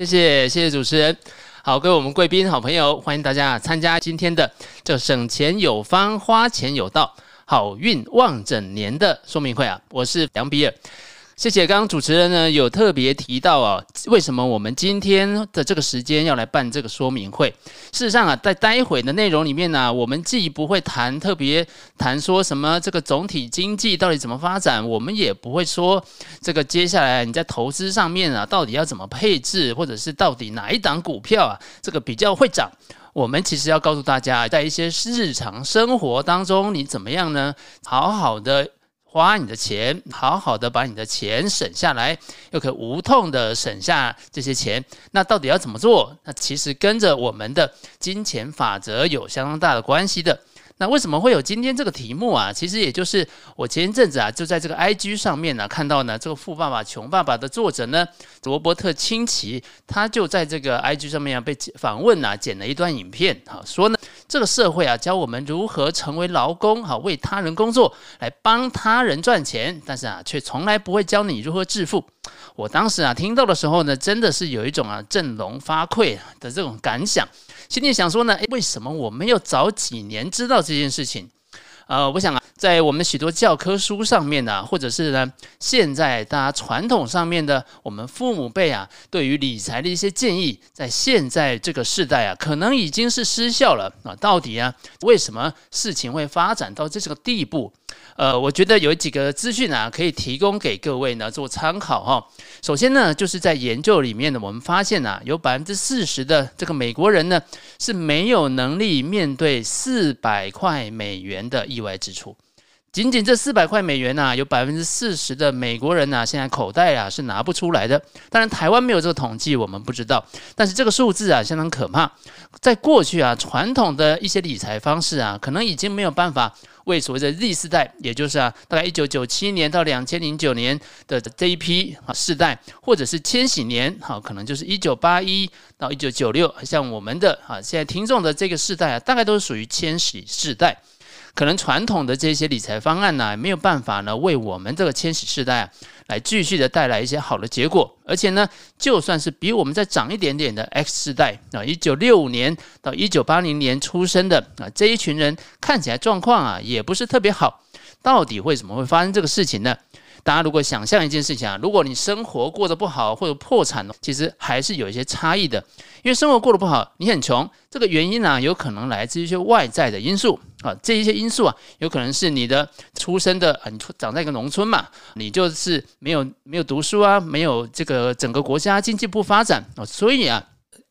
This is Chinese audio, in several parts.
谢谢谢谢主持人。好，各位我们贵宾、好朋友，欢迎大家参加今天的这省钱有方、花钱有道、好运旺整年的说明会啊！我是梁比尔。谢谢，刚刚主持人呢有特别提到啊，为什么我们今天的这个时间要来办这个说明会？事实上啊，在待会的内容里面呢、我们既不会谈特别谈说什么这个总体经济到底怎么发展，我们也不会说这个接下来你在投资上面啊，到底要怎么配置，或者是到底哪一档股票啊，这个比较会涨。我们其实要告诉大家，在一些日常生活当中，你怎么样呢？好好的。花你的钱，好好的把你的钱省下来，又可以无痛的省下这些钱。那到底要怎么做？那其实跟着我们的金钱法则有相当大的关系的。那为什么会有今天这个题目啊？其实也就是我前一阵子啊，就在这个 IG 上面呢，看到呢这个《富爸爸穷爸爸》的作者呢，罗伯特清崎，他就在这个 IG 上面啊被访问啊，剪了一段影片，好说呢，这个社会啊教我们如何成为劳工，好为他人工作，来帮他人赚钱，但是啊却从来不会教你如何致富。我当时啊听到的时候呢，真的是有一种啊振聋发聩的这种感想。心里想说呢，诶，为什么我没有早几年知道这件事情？呃，我想啊，在我们许多教科书上面呢，或者是呢，现在大家传统上面的，我们父母辈啊，对于理财的一些建议，在现在这个时代啊，可能已经是失效了啊。到底啊，为什么事情会发展到这个地步？呃，我觉得有几个资讯啊，可以提供给各位呢做参考哈。首先呢，就是在研究里面呢，我们发现啊，有百分之四十的这个美国人呢是没有能力面对四百块美元的意外支出。仅仅这四百块美元呐，有百分之四十的美国人呐，现在口袋啊是拿不出来的。当然，台湾没有这个统计，我们不知道。但是这个数字啊相当可怕。在过去啊，传统的一些理财方式啊，可能已经没有办法为所谓的 Z 世代，也就是啊，大概一九九七年到两千零九年的这一批啊世代，或者是千禧年，好，可能就是一九八一到一九九六，像我们的啊现在听众的这个世代啊，大概都是属于千禧世代。可能传统的这些理财方案呢，没有办法呢，为我们这个千禧世代啊，来继续的带来一些好的结果。而且呢，就算是比我们再长一点点的 X 世代啊，一九六五年到一九八零年出生的啊，这一群人看起来状况啊，也不是特别好。到底为什么会发生这个事情呢？大家如果想象一件事情啊，如果你生活过得不好或者破产，其实还是有一些差异的。因为生活过得不好，你很穷，这个原因呢、啊，有可能来自一些外在的因素啊。这一些因素啊，有可能是你的出生的啊，你长在一个农村嘛，你就是没有没有读书啊，没有这个整个国家经济不发展啊，所以啊，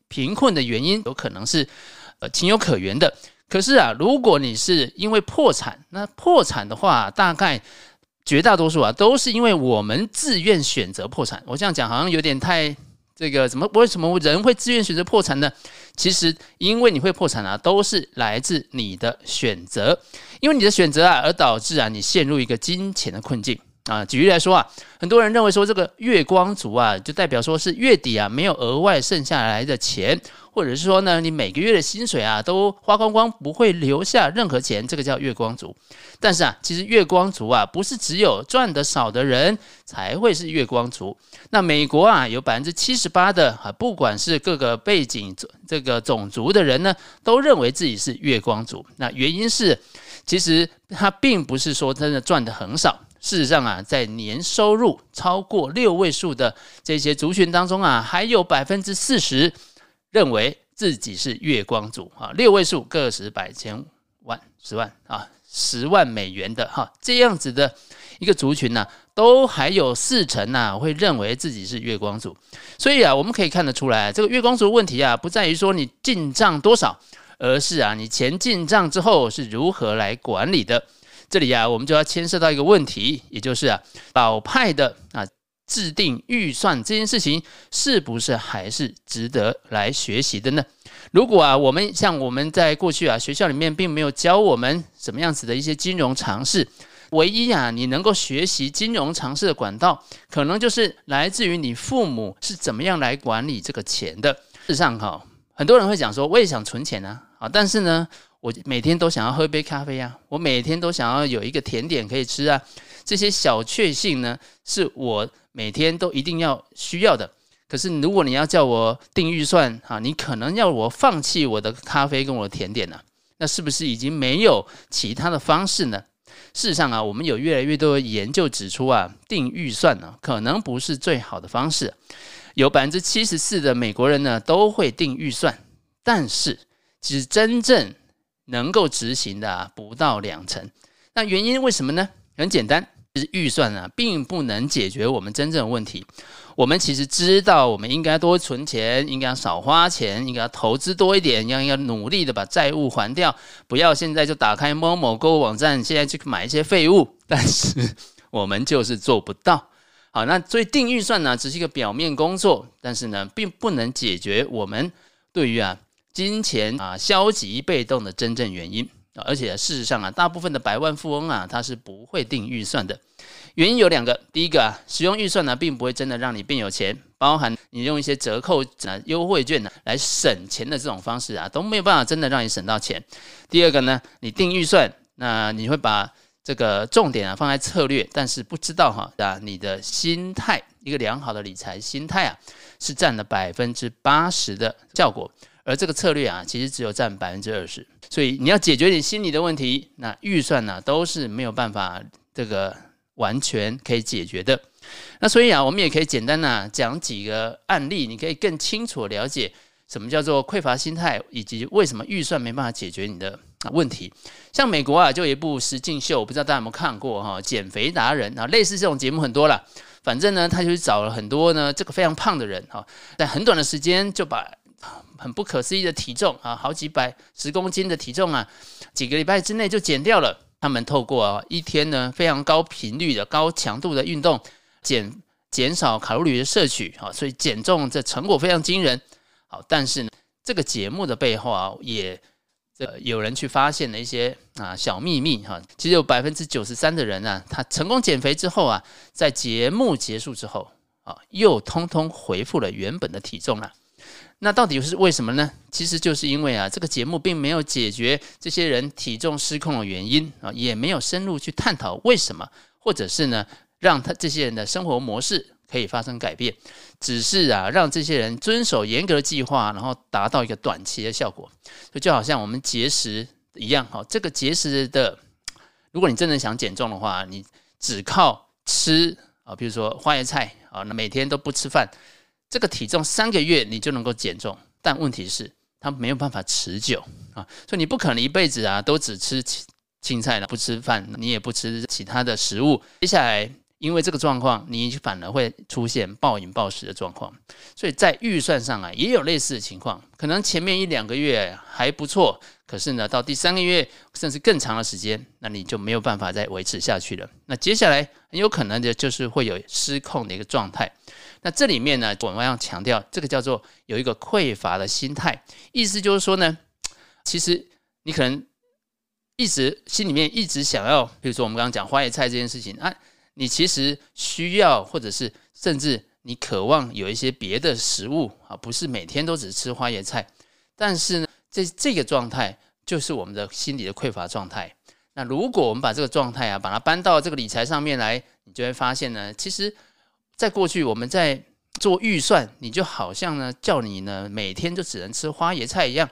贫困的原因有可能是呃情有可原的。可是啊，如果你是因为破产，那破产的话，大概。绝大多数啊，都是因为我们自愿选择破产。我这样讲好像有点太这个怎么？为什么人会自愿选择破产呢？其实因为你会破产啊，都是来自你的选择，因为你的选择啊，而导致啊你陷入一个金钱的困境啊。举例来说啊，很多人认为说这个月光族啊，就代表说是月底啊没有额外剩下来的钱。或者是说呢，你每个月的薪水啊都花光光，不会留下任何钱，这个叫月光族。但是啊，其实月光族啊，不是只有赚得少的人才会是月光族。那美国啊，有百分之七十八的啊，不管是各个背景这个种族的人呢，都认为自己是月光族。那原因是，其实他并不是说真的赚得很少。事实上啊，在年收入超过六位数的这些族群当中啊，还有百分之四十。认为自己是月光族啊，六位数个十百千万十万啊，十万美元的哈，这样子的一个族群呢，都还有四成呢会认为自己是月光族。所以啊，我们可以看得出来，这个月光族问题啊，不在于说你进账多少，而是啊，你钱进账之后是如何来管理的。这里啊，我们就要牵涉到一个问题，也就是啊，老派的啊。制定预算这件事情是不是还是值得来学习的呢？如果啊，我们像我们在过去啊，学校里面并没有教我们什么样子的一些金融常识，唯一啊，你能够学习金融常识的管道，可能就是来自于你父母是怎么样来管理这个钱的。事实上哈，很多人会讲说，我也想存钱啊，啊，但是呢，我每天都想要喝一杯咖啡啊，我每天都想要有一个甜点可以吃啊，这些小确幸呢，是我。每天都一定要需要的，可是如果你要叫我定预算啊，你可能要我放弃我的咖啡跟我的甜点呢？那是不是已经没有其他的方式呢？事实上啊，我们有越来越多的研究指出啊，定预算呢，可能不是最好的方式。有百分之七十四的美国人呢都会定预算，但是其实真正能够执行的不到两成。那原因为什么呢？很简单。其实预算啊，并不能解决我们真正的问题。我们其实知道，我们应该多存钱，应该要少花钱，应该要投资多一点，要要努力的把债务还掉，不要现在就打开某某购物网站，现在去买一些废物。但是我们就是做不到。好，那所以定预算呢，只是一个表面工作，但是呢，并不能解决我们对于啊金钱啊消极被动的真正原因。而且事实上啊，大部分的百万富翁啊，他是不会定预算的。原因有两个，第一个啊，使用预算呢，并不会真的让你变有钱，包含你用一些折扣啊、优惠券呢来省钱的这种方式啊，都没有办法真的让你省到钱。第二个呢，你定预算，那你会把这个重点啊放在策略，但是不知道哈啊，你的心态，一个良好的理财心态啊，是占了百分之八十的效果。而这个策略啊，其实只有占百分之二十，所以你要解决你心理的问题，那预算呢、都是没有办法这个完全可以解决的。那所以啊，我们也可以简单呢、讲几个案例，你可以更清楚了解什么叫做匮乏心态，以及为什么预算没办法解决你的问题。像美国啊，就有一部实境秀，我不知道大家有没有看过哈，减肥达人啊，类似这种节目很多了。反正呢，他就找了很多呢这个非常胖的人哈，在很短的时间就把。很不可思议的体重啊，好几百十公斤的体重啊，几个礼拜之内就减掉了。他们透过啊一天呢非常高频率的高强度的运动，减减少卡路里的摄取啊，所以减重这成果非常惊人。好，但是呢，这个节目的背后啊，也这有人去发现了一些啊小秘密哈。其实有百分之九十三的人啊，他成功减肥之后啊，在节目结束之后啊，又通通恢复了原本的体重了。那到底是为什么呢？其实就是因为啊，这个节目并没有解决这些人体重失控的原因啊，也没有深入去探讨为什么，或者是呢，让他这些人的生活模式可以发生改变，只是啊，让这些人遵守严格的计划，然后达到一个短期的效果。就就好像我们节食一样，哈，这个节食的，如果你真的想减重的话，你只靠吃啊，比如说花椰菜啊，那每天都不吃饭。这个体重三个月你就能够减重，但问题是它没有办法持久啊，所以你不可能一辈子啊都只吃青青菜了，不吃饭，你也不吃其他的食物。接下来因为这个状况，你反而会出现暴饮暴食的状况。所以在预算上啊也有类似的情况，可能前面一两个月还不错，可是呢到第三个月甚至更长的时间，那你就没有办法再维持下去了。那接下来很有可能的就是会有失控的一个状态。那这里面呢，我们要强调，这个叫做有一个匮乏的心态，意思就是说呢，其实你可能一直心里面一直想要，比如说我们刚刚讲花椰菜这件事情啊，你其实需要，或者是甚至你渴望有一些别的食物啊，不是每天都只吃花椰菜，但是呢，这这个状态就是我们的心理的匮乏状态。那如果我们把这个状态啊，把它搬到这个理财上面来，你就会发现呢，其实。在过去，我们在做预算，你就好像呢，叫你呢每天就只能吃花椰菜一样。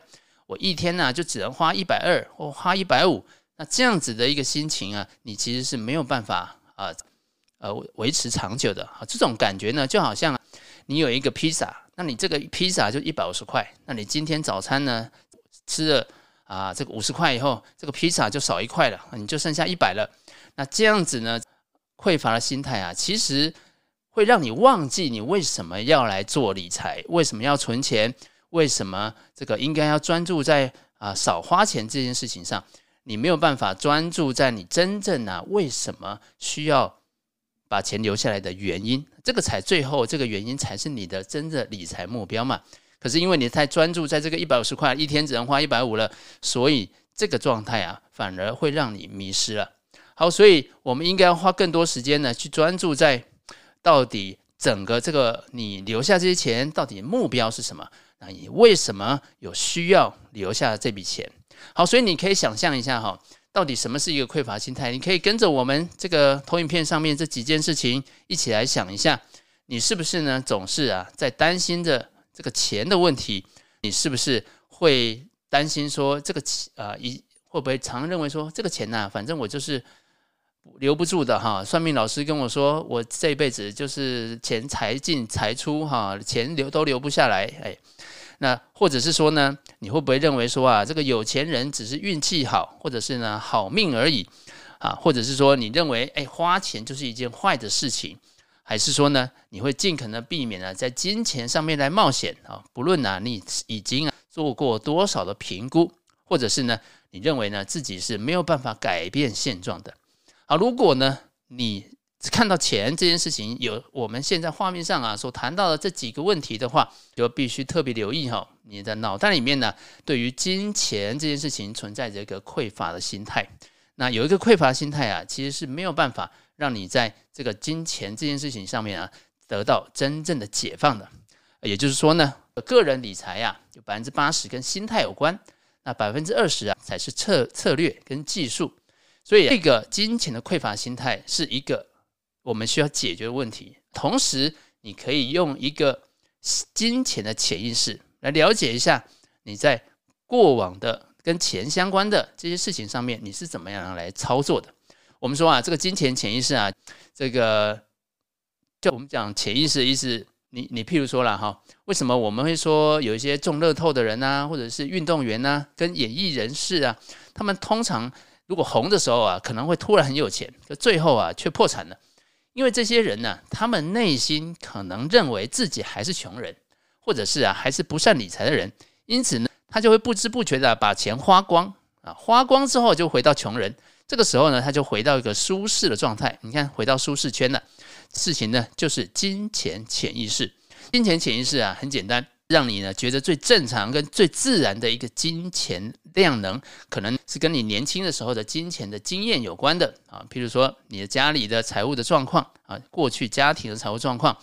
我一天呢就只能花一百二或花一百五，那这样子的一个心情啊，你其实是没有办法啊呃维持长久的啊。这种感觉呢，就好像你有一个披萨，那你这个披萨就一百五十块，那你今天早餐呢吃了啊这个五十块以后，这个披萨就少一块了，你就剩下一百了。那这样子呢，匮乏的心态啊，其实。会让你忘记你为什么要来做理财，为什么要存钱，为什么这个应该要专注在啊少花钱这件事情上，你没有办法专注在你真正啊为什么需要把钱留下来的原因，这个才最后这个原因才是你的真正理财目标嘛。可是因为你太专注在这个一百五十块，一天只能花一百五了，所以这个状态啊反而会让你迷失了。好，所以我们应该要花更多时间呢去专注在。到底整个这个你留下这些钱，到底目标是什么？那你为什么有需要留下这笔钱？好，所以你可以想象一下哈，到底什么是一个匮乏心态？你可以跟着我们这个投影片上面这几件事情一起来想一下。你是不是呢？总是啊，在担心着这个钱的问题？你是不是会担心说这个钱啊，一会不会常认为说这个钱呐，反正我就是留不住的哈。算命老师跟我说，我这辈子就是钱财进财出哈，钱留都留不下来。哎，那或者是说呢，你会不会认为说啊，这个有钱人只是运气好，或者是呢好命而已啊？或者是说你认为哎，花钱就是一件坏的事情？还是说呢，你会尽可能避免呢，在金钱上面来冒险啊？不论呢，你已经啊做过多少的评估，或者是呢，你认为呢自己是没有办法改变现状的。好，如果呢你看到钱这件事情有我们现在画面上啊所谈到的这几个问题的话，就必须特别留意哈，你的脑袋里面呢对于金钱这件事情存在着一个匮乏的心态。那有一个匮乏心态啊，其实是没有办法。让你在这个金钱这件事情上面啊，得到真正的解放的。也就是说呢，个人理财啊，有百分之八十跟心态有关，那百分之二十啊才是策策略跟技术。所以这个金钱的匮乏心态是一个我们需要解决的问题。同时，你可以用一个金钱的潜意识来了解一下你在过往的跟钱相关的这些事情上面，你是怎么样来操作的。我们说啊，这个金钱潜意识啊，这个就我们讲潜意识的意思，你你譬如说了哈，为什么我们会说有一些中乐透的人啊，或者是运动员啊，跟演艺人士啊，他们通常如果红的时候啊，可能会突然很有钱，可最后啊却破产了，因为这些人呢，他们内心可能认为自己还是穷人，或者是啊还是不善理财的人，因此呢，他就会不知不觉的把钱花光啊，花光之后就回到穷人。这个时候呢，他就回到一个舒适的状态。你看，回到舒适圈了。事情呢，就是金钱潜意识。金钱潜意识啊，很简单，让你呢觉得最正常跟最自然的一个金钱量能，可能是跟你年轻的时候的金钱的经验有关的啊。譬如说，你的家里的财务的状况啊，过去家庭的财务状况。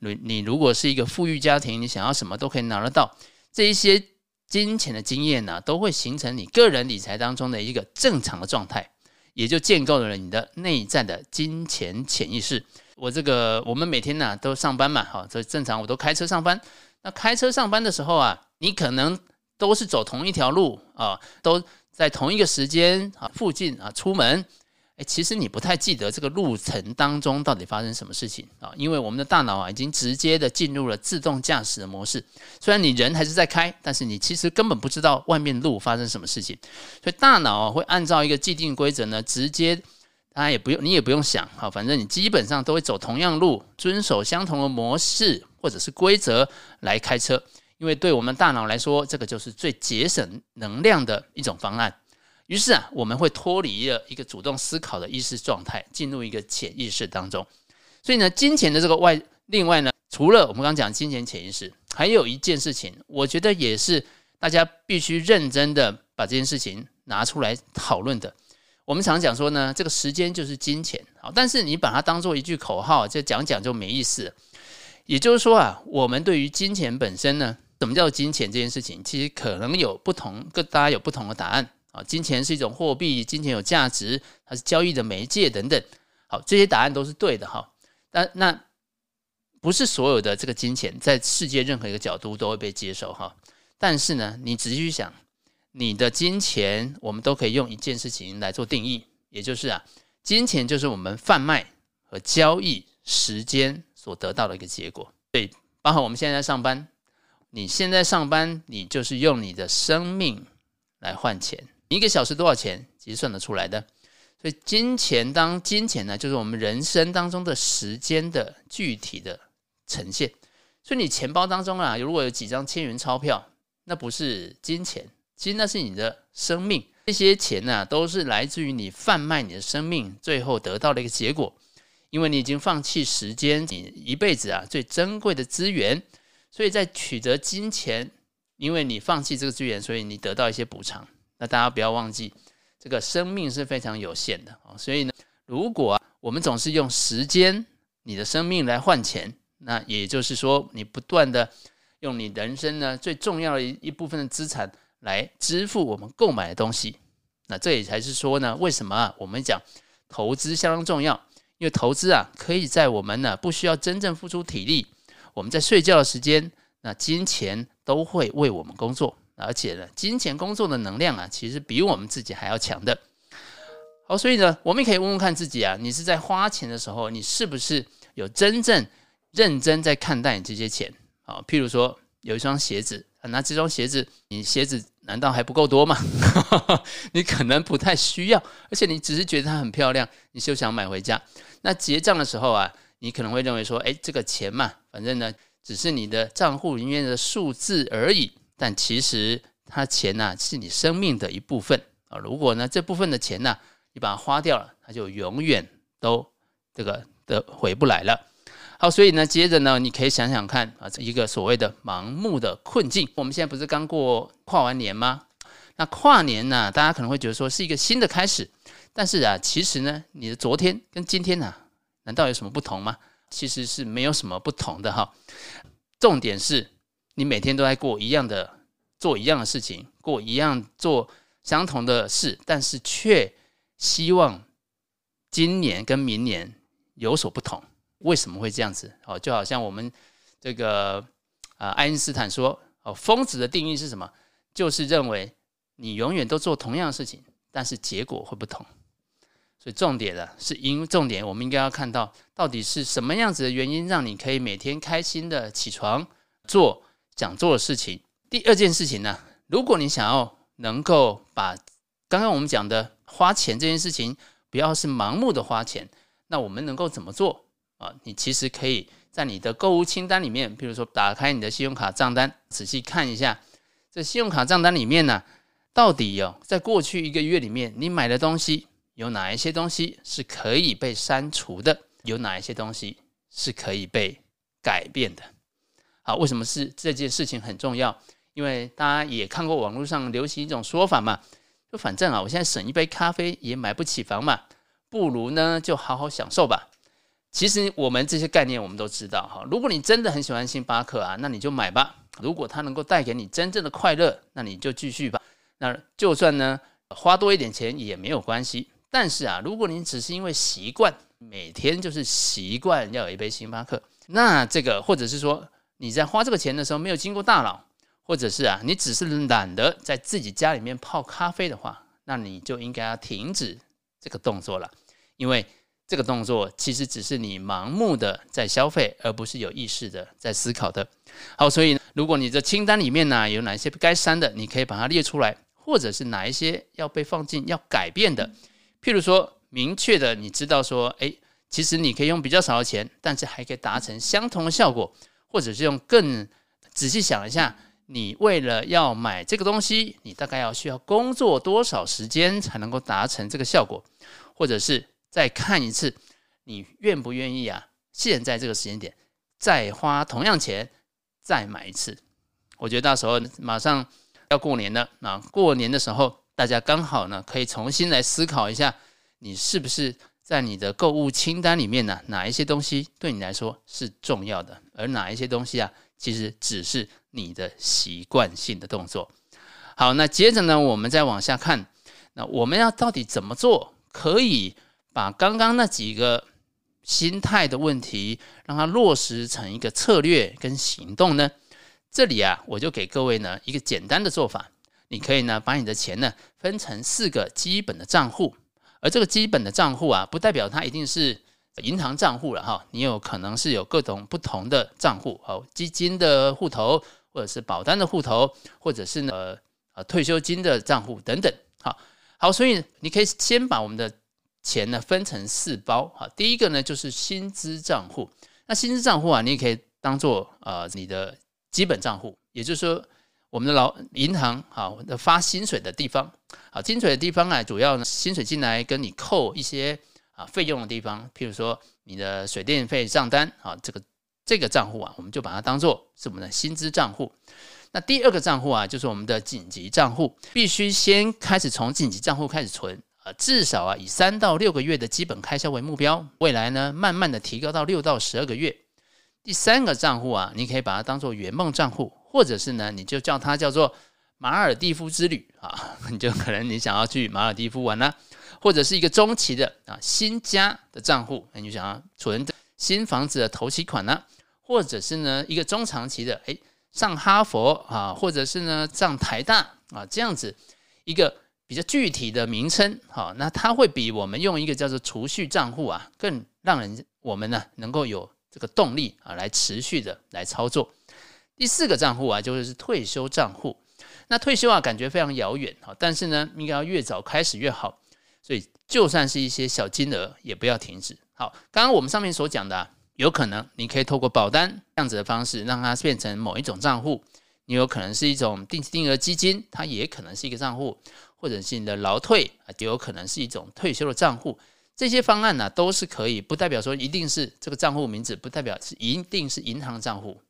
你你如果是一个富裕家庭，你想要什么都可以拿得到。这一些金钱的经验呢，都会形成你个人理财当中的一个正常的状态。也就建构了你的内在的金钱潜意识。我这个，我们每天呢都上班嘛，哈，这正常，我都开车上班。那开车上班的时候啊，你可能都是走同一条路啊，都在同一个时间啊附近啊出门。哎其实你不太记得这个路程当中到底发生什么事情啊？因为我们的大脑啊已经直接的进入了自动驾驶的模式。虽然你人还是在开，但是你其实根本不知道外面路发生什么事情。所以大脑啊会按照一个既定规则呢，直接当然也不用你也不用想哈，反正你基本上都会走同样路，遵守相同的模式或者是规则来开车。因为对我们大脑来说，这个就是最节省能量的一种方案。于是啊，我们会脱离了一个主动思考的意识状态，进入一个潜意识当中。所以呢，金钱的这个外，另外呢，除了我们刚刚讲金钱潜意识，还有一件事情，我觉得也是大家必须认真的把这件事情拿出来讨论的。我们常讲说呢，这个时间就是金钱，好，但是你把它当做一句口号，就讲讲就没意思。也就是说啊，我们对于金钱本身呢，什么叫金钱这件事情，其实可能有不同，各大家有不同的答案。啊，金钱是一种货币，金钱有价值，它是交易的媒介等等。好，这些答案都是对的哈。但那不是所有的这个金钱在世界任何一个角度都会被接受哈。但是呢，你仔细去想，你的金钱，我们都可以用一件事情来做定义，也就是啊，金钱就是我们贩卖和交易时间所得到的一个结果。对，包括我们现在在上班，你现在上班，你就是用你的生命来换钱。一个小时多少钱？其实算得出来的。所以金钱当金钱呢，就是我们人生当中的时间的具体的呈现。所以你钱包当中啊，如果有几张千元钞票，那不是金钱，其实那是你的生命。这些钱呢，都是来自于你贩卖你的生命，最后得到的一个结果。因为你已经放弃时间，你一辈子啊最珍贵的资源，所以在取得金钱，因为你放弃这个资源，所以你得到一些补偿。那大家不要忘记，这个生命是非常有限的啊，所以呢，如果啊，我们总是用时间、你的生命来换钱，那也就是说，你不断的用你人生呢最重要的一一部分的资产来支付我们购买的东西，那这也才是说呢，为什么，我们讲投资相当重要，因为投资啊，可以在我们呢不需要真正付出体力，我们在睡觉的时间，那金钱都会为我们工作，而且呢，金钱工作的能量啊，其实比我们自己还要强的。好，所以呢，我们也可以问问看自己啊，你是在花钱的时候，你是不是有真正认真在看待你这些钱？啊，譬如说有一双鞋子，那这双鞋子，你鞋子难道还不够多吗？你可能不太需要，而且你只是觉得它很漂亮，你就想买回家。那结账的时候啊，你可能会认为说，诶，这个钱嘛，反正呢，只是你的账户里面的数字而已。但其实它钱呐，是你生命的一部分啊。如果呢，这部分的钱呐，你把它花掉了，它就永远都这个的回不来了。好，所以呢，接着呢，你可以想想看啊，这一个所谓的盲目的困境。我们现在不是刚过跨完年吗？那跨年呢，大家可能会觉得说是一个新的开始。但是啊，其实呢，你的昨天跟今天呢，难道有什么不同吗？其实是没有什么不同的哈。重点是你每天都在过一样的，做一样的事情，过一样做相同的事，但是却希望今年跟明年有所不同。为什么会这样子？哦，就好像我们这个啊，爱因斯坦说，哦，疯子的定义是什么？就是认为你永远都做同样的事情，但是结果会不同。所以重点呢，是因重点，我们应该要看到到底是什么样子的原因，让你可以每天开心的起床做想做的事情。第二件事情呢，如果你想要能够把刚刚我们讲的花钱这件事情，不要是盲目的花钱，那我们能够怎么做啊？你其实可以在你的购物清单里面，比如说打开你的信用卡账单，仔细看一下这信用卡账单里面呢，到底有在过去一个月里面你买的东西。有哪一些东西是可以被删除的？有哪一些东西是可以被改变的？好，为什么是这件事情很重要？因为大家也看过网络上流行一种说法嘛，就反正啊，我现在省一杯咖啡也买不起房嘛，不如呢就好好享受吧。其实我们这些概念我们都知道哈。如果你真的很喜欢星巴克啊，那你就买吧。如果它能够带给你真正的快乐，那你就继续吧。那就算呢花多一点钱也没有关系。但是啊，如果你只是因为习惯，每天就是习惯要有一杯星巴克，那这个或者是说你在花这个钱的时候没有经过大脑，或者是啊，你只是懒得在自己家里面泡咖啡的话，那你就应该要停止这个动作了，因为这个动作其实只是你盲目的在消费，而不是有意识的在思考的。好，所以如果你的清单里面呢，有哪些该删的，你可以把它列出来，或者是哪一些要被放进要改变的。譬如说，明确的你知道说，诶，其实你可以用比较少的钱，但是还可以达成相同的效果，或者是用更仔细想一下，你为了要买这个东西，你大概要需要工作多少时间才能够达成这个效果，或者是再看一次，你愿不愿意啊？现在这个时间点再花同样钱再买一次，我觉得到时候马上要过年了，那过年的时候。大家刚好呢，可以重新来思考一下，你是不是在你的购物清单里面呢？哪一些东西对你来说是重要的，而哪一些东西啊，其实只是你的习惯性的动作。好，那接着呢，我们再往下看，那我们要到底怎么做，可以把刚刚那几个心态的问题，让它落实成一个策略跟行动呢？这里啊，我就给各位呢一个简单的做法。你可以呢，把你的钱呢分成四个基本的账户，而这个基本的账户啊，不代表它一定是银行账户了哈。你有可能是有各种不同的账户，哦，基金的户头，或者是保单的户头，或者是呢呃退休金的账户等等。好，好，所以你可以先把我们的钱呢分成四包。哈，第一个呢就是薪资账户，那薪资账户啊，你也可以当做呃你的基本账户，也就是说。我们的老银行好的发薪水的地方，啊，薪水的地方啊，主要呢薪水进来跟你扣一些啊费用的地方，譬如说你的水电费账单啊，这个这个账户啊，我们就把它当做是我们的薪资账户。那第二个账户啊，就是我们的紧急账户，必须先开始从紧急账户开始存啊，至少啊以三到六个月的基本开销为目标，未来呢慢慢的提高到六到十二个月。第三个账户啊，你可以把它当做圆梦账户。或者是呢，你就叫它叫做马尔地夫之旅啊，你就可能你想要去马尔地夫玩啦，或者是一个中期的啊新家的账户，你就想要存新房子的头期款呢、或者是呢一个中长期的，诶，上哈佛啊，或者是呢上台大啊这样子一个比较具体的名称，好，那它会比我们用一个叫做储蓄账户啊，更让人我们呢能够有这个动力啊来持续的来操作。第四个账户啊，就是退休账户。那退休啊，感觉非常遥远哈，但是呢，应该要越早开始越好。所以，就算是一些小金额，也不要停止。好，刚刚我们上面所讲的，有可能你可以透过保单这样子的方式，让它变成某一种账户。你有可能是一种定期定额基金，它也可能是一个账户，或者是你的劳退啊，就有可能是一种退休的账户。这些方案呢、都是可以，不代表说一定是这个账户名字，不代表是一定是银行账户。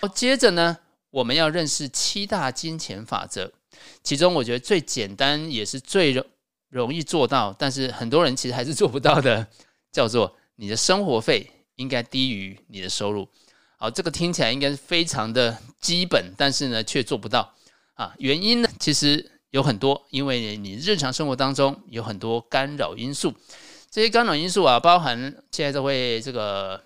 好，接着呢。我们要认识七大金钱法则，其中我觉得最简单也是最容容易做到，但是很多人其实还是做不到的，叫做你的生活费应该低于你的收入。好，这个听起来应该是非常的基本，但是呢却做不到啊。原因呢其实有很多，因为你日常生活当中有很多干扰因素，这些干扰因素啊，包含现在都会这个。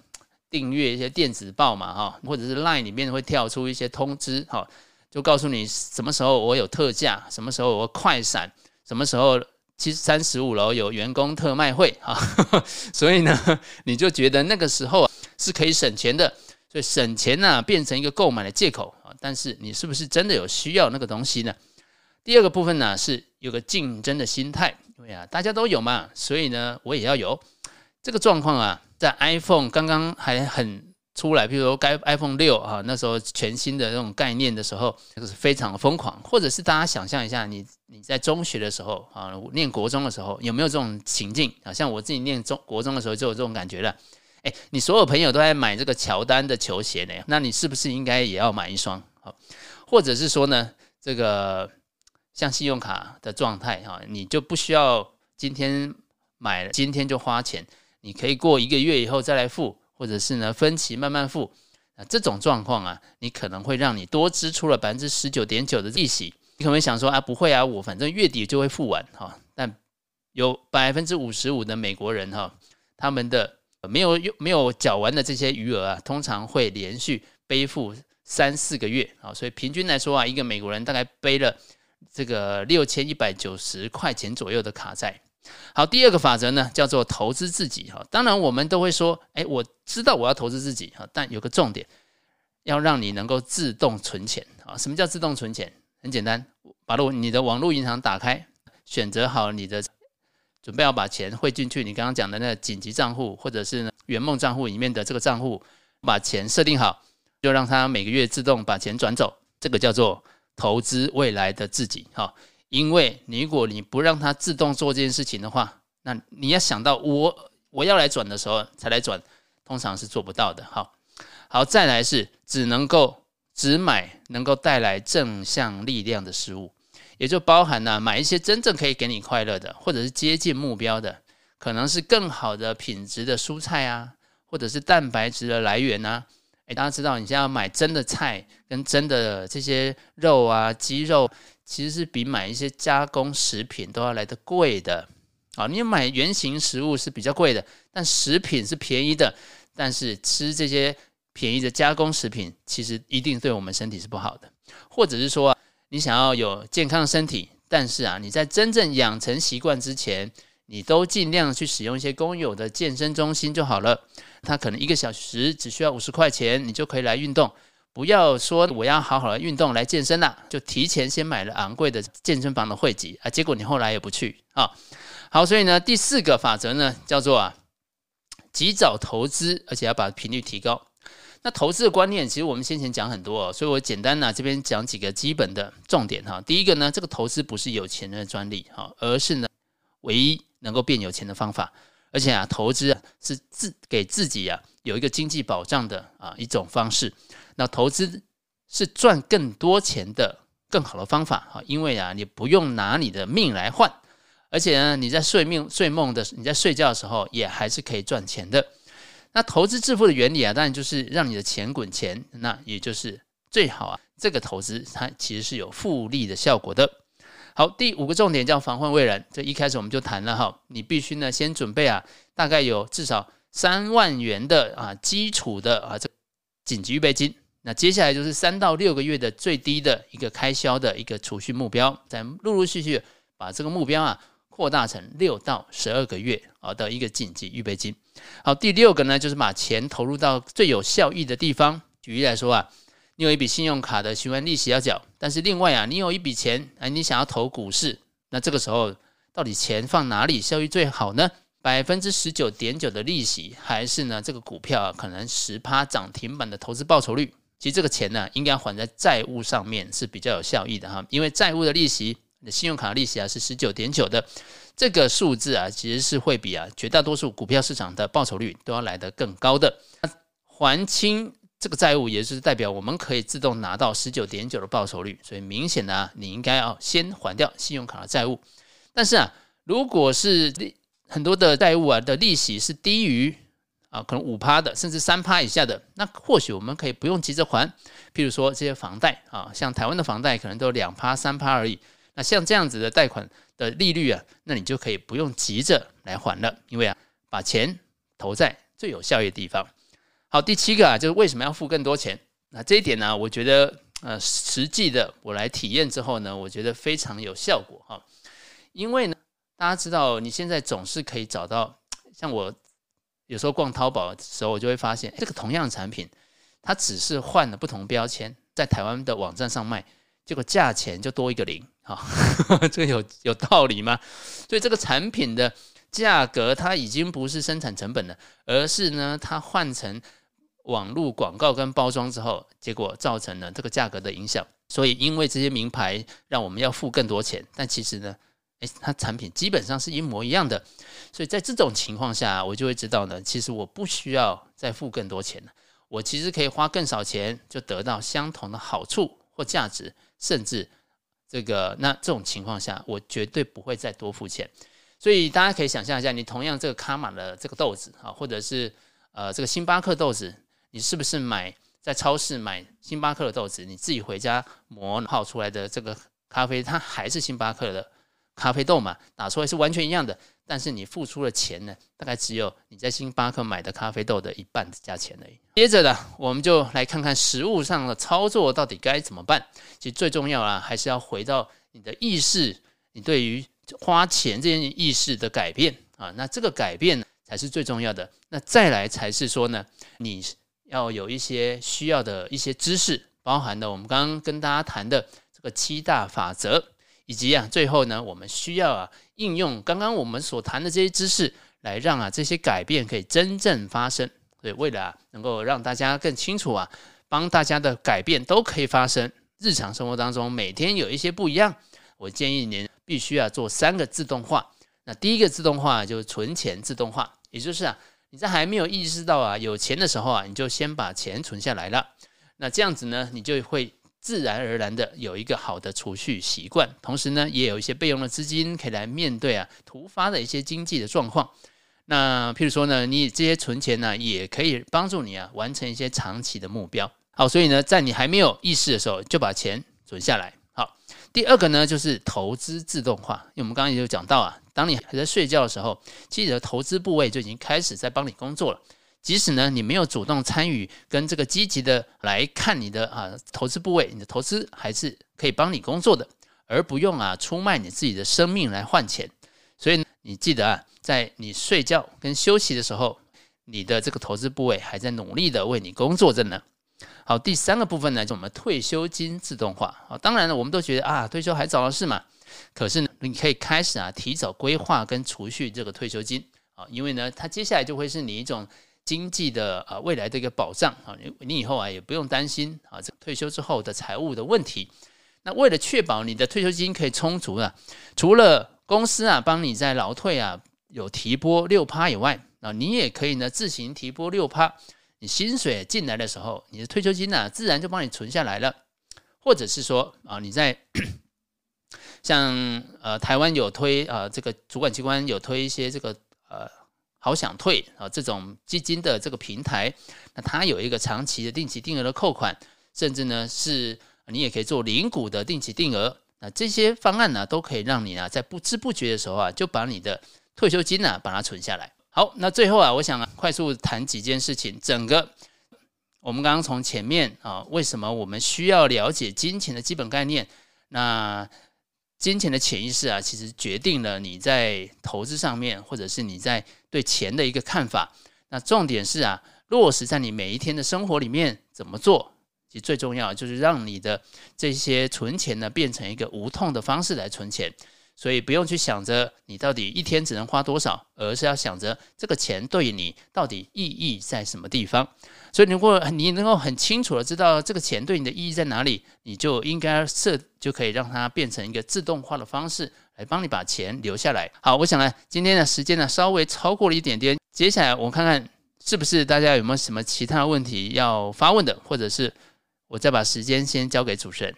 订阅一些电子报嘛，哈，或者是 Line 里面会跳出一些通知，哈，就告诉你什么时候我有特价，什么时候我快闪，什么时候七三十五楼有员工特卖会，哈，所以呢，你就觉得那个时候是可以省钱的，所以省钱呢变成一个购买的借口啊，但是你是不是真的有需要那个东西呢？第二个部分呢是有个竞争的心态，对啊，大家都有嘛，所以呢我也要有这个状况啊。在 iPhone 刚刚还很出来，比如说该 iPhone 六啊，那时候全新的那种概念的时候，这个是非常疯狂。或者是大家想象一下，你你在中学的时候啊，念国中的时候，有没有这种情境啊？像我自己念中国中的时候就有这种感觉了。诶，你所有朋友都在买这个乔丹的球鞋呢，那你是不是应该也要买一双？好，或者是说呢，这个像信用卡的状态哈，你就不需要今天买了，今天就花钱。你可以过一个月以后再来付，或者是呢分期慢慢付。啊，这种状况啊，你可能会让你多支出了百分之十九点九的利息。你可能会想说啊，不会啊，我反正月底就会付完哈。但有百分之五十五的美国人哈，他们的没有没有缴完的这些余额啊，通常会连续背负三四个月啊，所以平均来说啊，一个美国人大概背了这个六千一百九十块钱左右的卡债。好，第二个法则呢，叫做投资自己哈。当然，我们都会说，哎，我知道我要投资自己哈，但有个重点，要让你能够自动存钱啊。什么叫自动存钱？很简单，把路你的网络银行打开，选择好你的，准备要把钱汇进去，你刚刚讲的那个紧急账户或者是圆梦账户里面的这个账户，把钱设定好，就让它每个月自动把钱转走，这个叫做投资未来的自己哈。因为如果你不让它自动做这件事情的话，那你要想到我我要来转的时候才来转，通常是做不到的。好，好，再来是只能够只买能够带来正向力量的事物，也就包含了买一些真正可以给你快乐的，或者是接近目标的，可能是更好的品质的蔬菜啊，或者是蛋白质的来源啊。诶，大家知道你现在要买真的菜跟真的这些肉啊，鸡肉。其实是比买一些加工食品都要来得贵的，啊，你买原型食物是比较贵的，但食品是便宜的。但是吃这些便宜的加工食品，其实一定对我们身体是不好的。或者是说，你想要有健康的身体，但是啊，你在真正养成习惯之前，你都尽量去使用一些公有的健身中心就好了。它可能一个小时只需要五十块钱，你就可以来运动。不要说我要好好的运动来健身了，就提前先买了昂贵的健身房的会籍啊，结果你后来也不去啊。好，所以呢，第四个法则呢叫做啊，及早投资，而且要把频率提高。那投资的观念，其实我们先前讲很多哦，所以我简单呢这边讲几个基本的重点哈。第一个呢，这个投资不是有钱人的专利哈，而是呢唯一能够变有钱的方法。而且啊，投资啊是自给自己啊有一个经济保障的啊一种方式。那投资是赚更多钱的更好的方法啊，因为啊，你不用拿你的命来换，而且呢，你在睡梦睡梦的你在睡觉的时候也还是可以赚钱的。那投资致富的原理啊，当然就是让你的钱滚钱，那也就是最好啊，这个投资它其实是有复利的效果的。好，第五个重点叫防患未然，这一开始我们就谈了哈，你必须呢先准备啊，大概有至少三万元的啊基础的啊这紧急预备金。那接下来就是三到六个月的最低的一个开销的一个储蓄目标，再陆陆续续把这个目标啊扩大成六到十二个月啊的一个紧急预备金。好，第六个呢就是把钱投入到最有效益的地方。举例来说啊，你有一笔信用卡的循环利息要缴，但是另外啊，你有一笔钱哎，你想要投股市，那这个时候到底钱放哪里效益最好呢？百分之十九点九的利息，还是呢这个股票啊可能十趴涨停板的投资报酬率？其实这个钱呢，应该还在债务上面是比较有效益的哈，因为债务的利息，你的信用卡的利息啊是十九点九的，这个数字啊其实是会比啊绝大多数股票市场的报酬率都要来得更高的。还清这个债务，也就是代表我们可以自动拿到十九点九的报酬率，所以明显的啊，你应该要先还掉信用卡的债务。但是啊，如果是利很多的债务啊的利息是低于啊，可能五趴的，甚至三趴以下的，那或许我们可以不用急着还。譬如说这些房贷啊，像台湾的房贷可能都两趴三趴而已。那像这样子的贷款的利率啊，那你就可以不用急着来还了，因为啊，把钱投在最有效益的地方。好，第七个啊，就是为什么要付更多钱？那这一点呢，我觉得呃，实际的我来体验之后呢，我觉得非常有效果哈。因为呢，大家知道你现在总是可以找到像我。有时候逛淘宝的时候，我就会发现，这个同样的产品，它只是换了不同标签，在台湾的网站上卖，结果价钱就多一个零，哈，这个有有道理吗？所以这个产品的价格，它已经不是生产成本了，而是呢，它换成网络广告跟包装之后，结果造成了这个价格的影响。所以，因为这些名牌让我们要付更多钱，但其实呢，诶，它产品基本上是一模一样的，所以在这种情况下，我就会知道呢，其实我不需要再付更多钱了，我其实可以花更少钱就得到相同的好处或价值，甚至这个那这种情况下，我绝对不会再多付钱。所以大家可以想象一下，你同样这个卡玛的这个豆子啊，或者是呃这个星巴克豆子，你是不是买在超市买星巴克的豆子，你自己回家磨泡出来的这个咖啡，它还是星巴克的？咖啡豆嘛，打出来是完全一样的，但是你付出的钱呢，大概只有你在星巴克买的咖啡豆的一半的价钱而已。接着呢，我们就来看看实物上的操作到底该怎么办。其实最重要啊，还是要回到你的意识，你对于花钱这件意识的改变啊，那这个改变才是最重要的。那再来才是说呢，你要有一些需要的一些知识，包含了我们刚刚跟大家谈的这个七大法则。以及啊，最后呢，我们需要啊，应用刚刚我们所谈的这些知识，来让啊这些改变可以真正发生。所以，为了啊能够让大家更清楚啊，帮大家的改变都可以发生，日常生活当中每天有一些不一样，我建议您必须要做三个自动化。那第一个自动化就是存钱自动化，也就是啊，你在还没有意识到啊有钱的时候啊，你就先把钱存下来了。那这样子呢，你就会。自然而然的有一个好的储蓄习惯，同时呢，也有一些备用的资金可以来面对啊突发的一些经济的状况。那譬如说呢，你这些存钱呢，也可以帮助你啊完成一些长期的目标。好，所以呢，在你还没有意识的时候，就把钱存下来。好，第二个呢，就是投资自动化。因为我们刚刚也有讲到啊，当你还在睡觉的时候，其实投资部位就已经开始在帮你工作了。即使呢，你没有主动参与跟这个积极的来看你的啊投资部位，你的投资还是可以帮你工作的，而不用啊出卖你自己的生命来换钱。所以你记得啊，在你睡觉跟休息的时候，你的这个投资部位还在努力的为你工作着呢。好，第三个部分呢，就我们退休金自动化。好，当然了，我们都觉得啊，退休还早的事嘛。可是呢，你可以开始啊，提早规划跟储蓄这个退休金啊，因为呢，它接下来就会是你一种。经济的啊未来的一个保障啊，你你以后啊也不用担心啊这退休之后的财务的问题。那为了确保你的退休金可以充足啊，除了公司啊帮你在劳退啊有提拨六趴以外啊，你也可以呢自行提拨六趴。你薪水进来的时候，你的退休金呢自然就帮你存下来了。或者是说啊你在 像呃台湾有推啊这个主管机关有推一些这个呃。好想退啊！这种基金的这个平台，那它有一个长期的定期定额的扣款，甚至呢是你也可以做零股的定期定额那这些方案呢，都可以让你啊，在不知不觉的时候啊，就把你的退休金呢，把它存下来。好，那最后啊，我想快速谈几件事情。整个我们刚刚从前面啊，为什么我们需要了解金钱的基本概念？那金钱的潜意识啊，其实决定了你在投资上面，或者是你在对钱的一个看法。那重点是啊，落实在你每一天的生活里面怎么做？其实最重要就是让你的这些存钱呢，变成一个无痛的方式来存钱，所以不用去想着你到底一天只能花多少，而是要想着这个钱对你到底意义在什么地方。所以如果你能够很清楚的知道这个钱对你的意义在哪里，你就应该设就可以让它变成一个自动化的方式来帮你把钱留下来。好，我想呢，今天的时间呢稍微超过了一点点，接下来我看看是不是大家有没有什么其他问题要发问的，或者是。我再把时间先交给主持人。